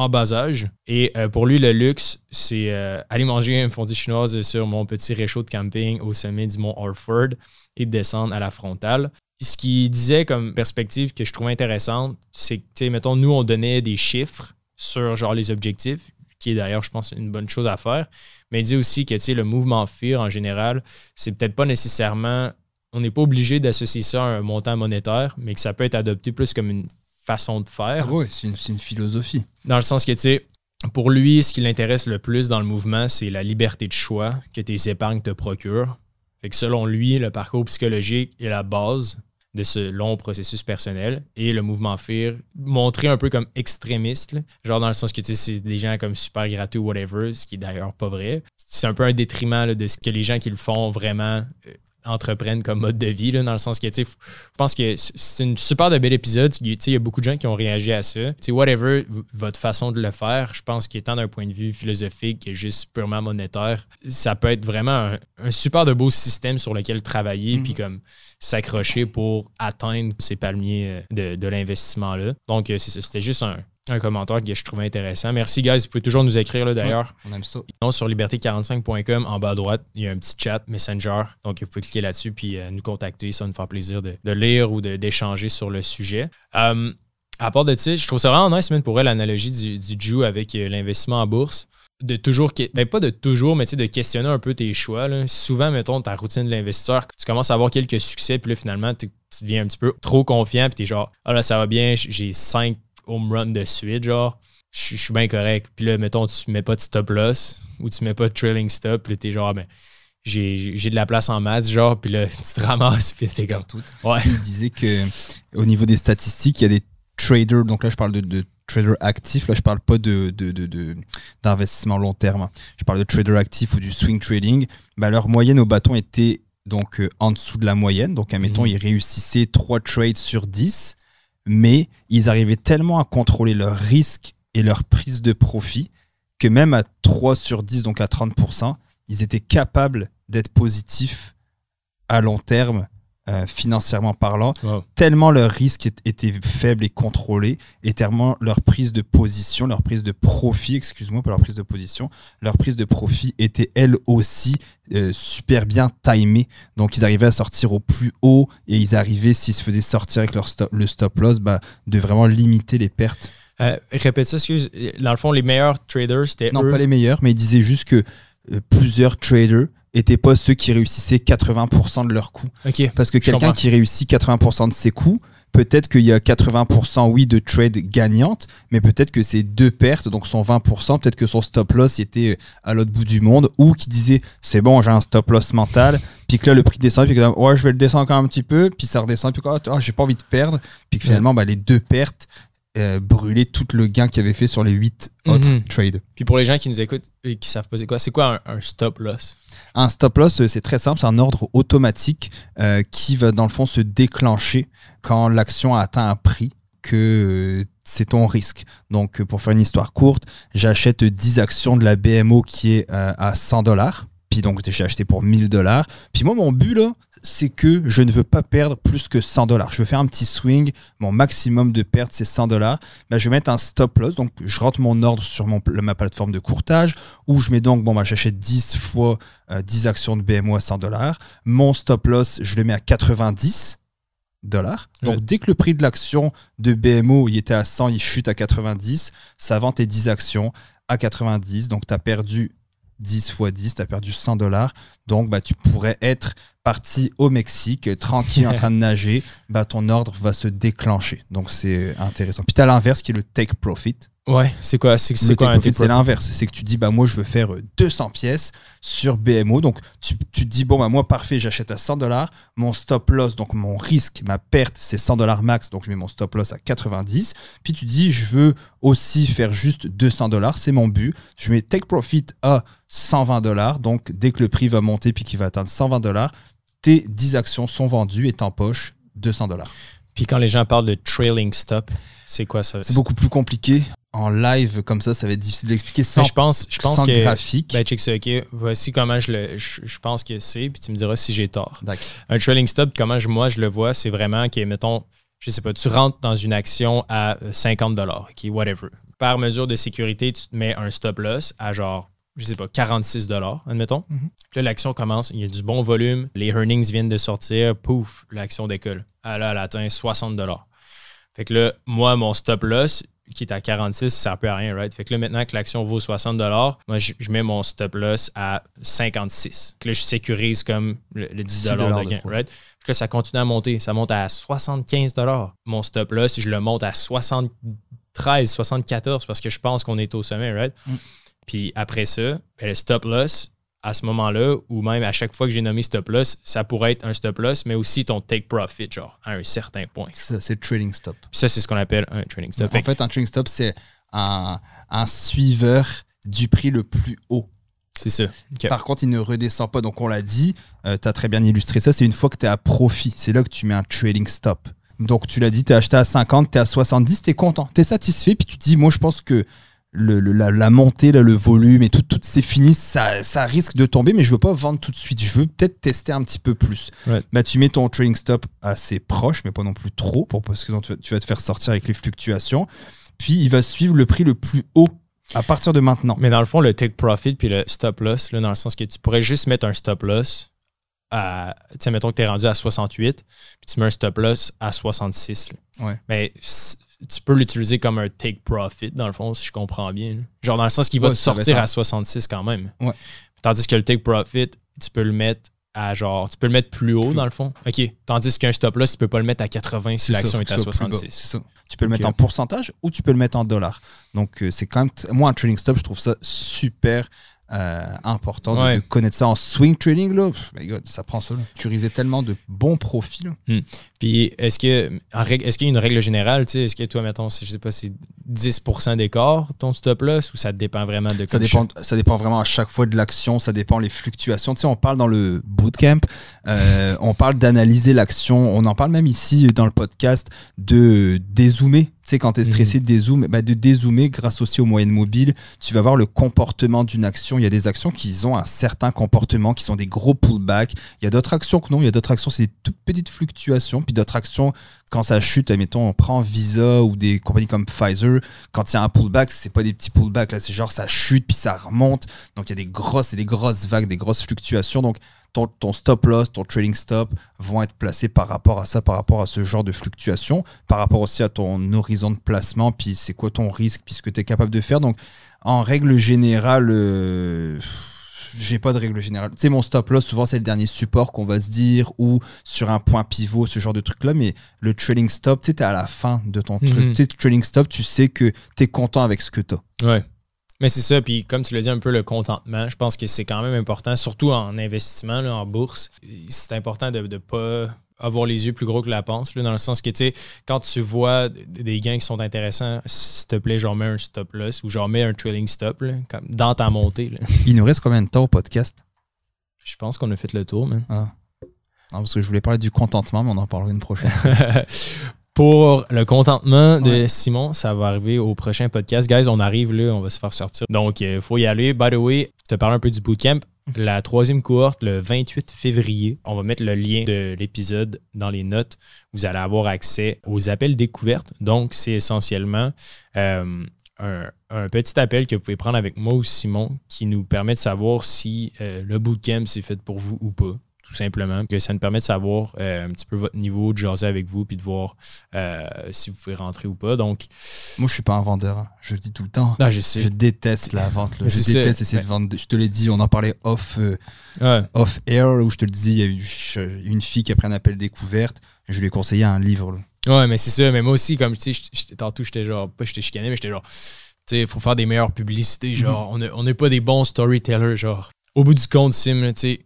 en bas âge. Et euh, pour lui, le luxe, c'est aller manger un fondue chinoise sur mon petit réchaud de camping au sommet du mont Orford et descendre à la frontale. Ce qu'il disait comme perspective que je trouvais intéressante, c'est que, mettons, nous, on donnait des chiffres sur genre les objectifs, qui est d'ailleurs, je pense, une bonne chose à faire. Mais il dit aussi que le mouvement FIR en général, c'est peut-être pas nécessairement on n'est pas obligé d'associer ça à un montant monétaire, mais que ça peut être adopté plus comme une façon de faire. Ah oui, c'est une, philosophie. Dans le sens que, tu sais, pour lui, ce qui l'intéresse le plus dans le mouvement, c'est la liberté de choix que tes épargnes te procurent. Fait que selon lui, le parcours psychologique est la base de ce long processus personnel et le mouvement FIR montré un peu comme extrémiste, genre dans le sens que tu sais, c'est des gens comme super gratuits ou whatever, ce qui est d'ailleurs pas vrai. C'est un peu un détriment de ce que les gens qui le font vraiment euh, entreprennent comme mode de vie, là, dans le sens que, tu sais, je pense que c'est une super de bel épisode. Il y a beaucoup de gens qui ont réagi à ça. Tu sais, whatever, votre façon de le faire, je pense qu'étant d'un point de vue philosophique et juste purement monétaire, ça peut être vraiment un, super de beau système sur lequel travailler, puis mhm. comme s'accrocher pour atteindre ces palmiers euh, de, de l'investissement-là. Donc, euh, c'était juste un, un commentaire que je trouvais intéressant. Merci, guys. Vous pouvez toujours nous écrire là d'ailleurs. on aime ça. Non, sur liberté45.com, en bas à droite, il y a un petit chat Messenger. Donc, vous pouvez cliquer là-dessus puis euh, nous contacter. Ça va nous faire plaisir de, lire ou d'échanger sur le sujet. Euh, à part de ça, je trouve ça vraiment nice, même pour elle, l'analogie du, du avec euh, l'investissement en bourse. De toujours, ben pas de toujours, mais de questionner un peu tes choix. Souvent, mettons, ta routine de l'investisseur, tu commences à avoir quelques succès, puis là, finalement, tu, deviens un petit peu trop confiant, puis tu es genre, ah là, ça va bien, j'ai cinq home run de suite, genre, je suis bien correct. Puis là, mettons, tu mets pas de stop loss ou tu mets pas de trailing stop, puis t'es genre, ah, ben, j'ai de la place en maths, genre, puis là, tu te ramasses, puis t'es comme tout. Ouais. Il disait que au niveau des statistiques, il y a des traders, donc là, je parle de, de traders actifs, là, je parle pas de d'investissement de, long terme, je parle de trader actif ou du swing trading. Ben, leur moyenne au bâton était donc euh, en dessous de la moyenne. Donc, admettons, mm ils réussissaient 3 trades sur 10 mais ils arrivaient tellement à contrôler leur risque et leur prise de profit que même à 3 sur 10, donc à 30%, ils étaient capables d'être positifs à long terme euh, financièrement parlant, tellement leur risque était faible et contrôlé, et tellement leur prise de position, leur prise de profit, excuse-moi pour leur prise de position, leur prise de profit était elle aussi euh, super bien timée. Donc ils arrivaient à sortir au plus haut et ils arrivaient, s'ils se faisaient sortir avec leur le stop loss, bah, de vraiment limiter les pertes. Euh, répète ça, excuse. Dans le fond, les meilleurs traders, c'était. Non, pas les meilleurs, mais ils disaient juste que plusieurs traders n'étaient pas ceux qui réussissaient 80% de leurs coups. Parce que quelqu'un qui réussit 80% de ses coups, peut-être qu'il y a 80% oui de trade gagnante, mais peut-être que c'est deux pertes, donc son 20%, peut-être que son stop loss était à l'autre bout du monde, ou qui disait c'est bon, j'ai un stop loss mental, puis que là le prix descend, puis que ouais, je vais le descendre encore un petit peu, puis ça redescend, puis quoi, oh, j'ai pas envie de perdre, puis que finalement bah, les deux pertes euh, brûler tout le gain qu'il avait fait sur les 8 autres mhm. trades. Puis pour les gens qui nous écoutent et qui savent pas c'est quoi, c'est quoi un, stop loss? Un stop loss, euh, c'est très simple, c'est un ordre automatique euh, qui va dans le fond se déclencher quand l'action a atteint un prix que c'est ton risque. Donc pour faire une histoire courte, j'achète 10 actions de la BMO qui est à 100 dollars. Puis donc j'ai acheté pour 1000 dollars. Puis moi mon but là, c'est que je ne veux pas perdre plus que 100 dollars. Je veux faire un petit swing, mon maximum de perte c'est 100 dollars. Ben, je vais mettre un stop loss, donc je rentre mon ordre sur mon, ma plateforme de courtage, où je mets donc, bon, ben, j'achète 10 fois 10 euh, actions de BMO à 100 dollars. Mon stop loss, je le mets à 90 dollars. Donc dès que le prix de l'action de BMO il était à 100, il chute à 90, ça vend tes 10 actions à 90, donc tu as perdu 10 fois 10, tu as perdu 100 dollars. Donc, bah, tu pourrais être parti au Mexique, tranquille en train de nager. Bah, ton ordre va se déclencher. Donc, c'est intéressant. Puis, tu as l'inverse qui est le take profit. Ouais, c'est quoi C'est quoi c'est l'inverse. C'est que tu dis, bah, moi, je veux faire euh, 200 pièces sur BMO. Donc, tu, tu te dis, bon, bah, moi, parfait, j'achète à 100 dollars. Mon stop loss, donc mon risque, ma perte, c'est 100 dollars max. Donc, je mets mon stop loss à 90. Puis, tu dis, je veux aussi faire juste 200 dollars. C'est mon but. Je mets take profit à 120 dollars. Donc, dès que le prix va monter puis qu'il va atteindre 120 dollars, tes 10 actions sont vendues et t'empoches 200 dollars. Puis quand les gens parlent de trailing stop, c'est quoi ça? C'est beaucoup plus compliqué. En live, comme ça, ça va être difficile d'expliquer sans, Mais je pense, je pense sans que. graphique. Ben, check ça, ok. Voici comment je le. Je, je pense que c'est, puis tu me diras si j'ai tort. Un trailing stop, comment je, moi je le vois, c'est vraiment que, mettons, je sais pas, tu rentres dans une action à 50 ok, whatever. Par mesure de sécurité, tu te mets un stop loss à genre, je sais pas, 46 admettons. Mhm. Là, l'action commence, il y a du bon volume, les earnings viennent de sortir, pouf, l'action décolle. Ah là, elle atteint 60 Fait que là, moi, mon stop loss, qui est à 46, ça ne sert plus à rien, right? Fait que là, maintenant que l'action vaut 60 moi, je, je mets mon stop loss à 56. Fait que là, je sécurise comme le, le 10 10 de gain, right? Fait que là, ça continue à monter. Ça monte à 75 Mon stop loss, je le monte à 73, 74 parce que je pense qu'on est au sommet, right? Mm. Puis après ça, ben, le stop loss, à ce moment-là, ou même à chaque fois que j'ai nommé stop loss, ça pourrait être un stop loss, mais aussi ton take profit, genre, à un certain point. Ça, c'est trading stop. ça, c'est ce qu'on appelle un trading stop. En fait, un trading stop, c'est un, un suiveur du prix le plus haut. c'est ça. Par contre, il ne redescend pas. Donc, on l'a dit, tu as très bien illustré ça. C'est une fois que tu es à profit. C'est là que tu mets un trading stop. Donc, tu l'as dit, tu as acheté à 50, tu es à 70, tu es content, tu es satisfait. Puis tu te dis, moi, je pense que le, le- la, la montée, là, le volume et tout, tout c'est fini. Ça, ça risque de tomber, mais je veux pas vendre tout de suite. Je veux peut-être tester un petit peu plus. Ouais. Bah, tu mets ton trading stop assez proche, mais pas non plus trop, pour, parce que tu vas, tu vas te faire sortir avec les fluctuations. Puis, il va suivre le prix le plus haut à partir de maintenant. Mais dans le fond, le take profit puis le stop loss, là, dans le sens que tu pourrais juste mettre un stop loss à. Tu sais, mettons que tu es rendu à 68, puis tu mets un stop loss à 66. là. Ouais. Mais tu peux l'utiliser comme un take profit, dans le fond, si je comprends bien. là. Genre, dans le sens qu'il va Ouais, te sortir à 66 quand même. Ouais. Tandis que le take profit, tu peux le mettre à genre. Tu peux le mettre plus haut, Plus- dans le fond. OK. Tandis qu'un stop loss, tu peux pas le mettre à 80 si l'action est à ce soit plus bas. 66. C'est ça. Tu peux le mettre en pourcentage ou tu peux le mettre en dollars. Donc, euh, c'est quand même. Moi, un trading stop, je trouve ça super euh, important de- Ouais. de, connaître ça en swing trading. Là. Pff, my God, ça prend ça. Là. Sécuriser tellement de bons profils. là. Puis est-ce que en règle- est-ce qu'il y a une règle générale, tu sais, est-ce que toi, mettons, si je sais pas, c'est 10% d'écart ton stop loss ou ça dépend vraiment de Ça dépend, ça dépend vraiment à chaque fois de l'action, ça dépend les fluctuations. Tu sais, on parle dans le bootcamp, euh, on parle d'analyser l'action, on en parle même ici dans le podcast de dézoomer. Sais, quand tu es stressé, de dézoomer, bah, de dézoomer grâce aussi aux moyennes mobiles, tu vas voir le comportement d'une action. Il y a des actions qui ont un certain comportement, qui sont des gros pullbacks. Il y a d'autres actions que non. Il y a d'autres actions, c'est des toutes petites fluctuations. Puis d'autres actions, quand ça chute, admettons, on prend Visa ou des compagnies comme Pfizer, quand il y a un pullback, c'est pas des petits pullbacks, là, c'est genre ça chute puis ça remonte. Donc il y a des grosses et des grosses vagues, des grosses fluctuations. Donc ton, ton stop loss, ton trading stop vont être placés par rapport à ça, par rapport à ce genre de fluctuations, par rapport aussi à ton horizon de placement, puis c'est quoi ton risque, puis ce que tu es capable de faire. Donc en règle générale, euh, j'ai pas de règle générale. Tu sais, mon stop loss, souvent, c'est le dernier support qu'on va se dire, ou sur un point pivot, ce genre de truc-là. Mais le trading stop, tu sais, t'es à la fin de ton truc. Mhm. Tu sais, trading stop, tu sais que t'es content avec ce que t'as. Ouais. Mais c'est ça, puis comme tu l'as dit un peu le contentement, je pense que c'est quand même important, surtout en investissement, là, en bourse. C'est important de ne pas avoir les yeux plus gros que la panse, là, dans le sens que, tu sais, quand tu vois des gains qui sont intéressants, s'il te plaît, genre mets un stop loss ou genre mets un trailing stop là, comme dans ta montée. là. Il nous reste combien de temps au podcast? Je pense qu'on a fait le tour, man. ah. Non, parce que je voulais parler du contentement, mais on en parlera une prochaine. Pour le contentement de Ouais. Simon, ça va arriver au prochain podcast. Guys, on arrive là, on va se faire sortir. Donc, il faut y aller. By the way, je te parle un peu du bootcamp. La troisième cohorte, le 28 février, on va mettre le lien de l'épisode dans les notes. Vous allez avoir accès aux appels découvertes. Donc, c'est essentiellement euh, un, un petit appel que vous pouvez prendre avec moi ou Simon qui nous permet de savoir si euh, le bootcamp c'est fait pour vous ou pas. Tout simplement, que ça nous permet de savoir euh, un petit peu votre niveau, de jaser avec vous, puis de voir euh, si vous pouvez rentrer ou pas. Donc, Moi, je suis pas un vendeur. hein. Je le dis tout le temps. je sais. Je déteste la vente. là. Je ça. déteste essayer de vendre. Je te l'ai dit, on en parlait off, euh, Ouais. off air, où je te le dis, il y a eu une fille qui a pris un appel découverte. Je lui ai conseillé un livre. là. Ouais, mais c'est ça. Mais moi aussi, comme tu sais, tantôt, j'étais genre, pas j'étais chicané, mais j'étais genre, tu sais, il faut faire des meilleures publicités. Genre, on on n'est pas des bons storytellers. Genre, au bout du compte, Sim, tu sais,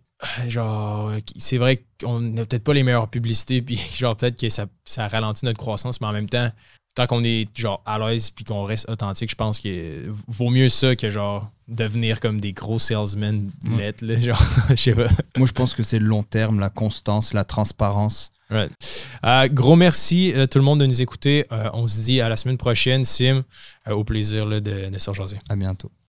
genre, c'est vrai qu'on n'a peut-être pas les meilleures publicités, puis genre, peut-être que ça, ça ralentit notre croissance, mais en même temps, tant qu'on est genre à l'aise puis qu'on reste authentique, je pense qu'il vaut mieux ça que genre devenir comme des gros salesmen lettres, genre, je sais pas. Moi, je pense que c'est le long terme, la constance, la transparence. Euh, gros merci à euh, tout le monde de nous écouter. Euh, on se dit à la semaine prochaine, Sim. au plaisir de, de se rejoindre. À bientôt.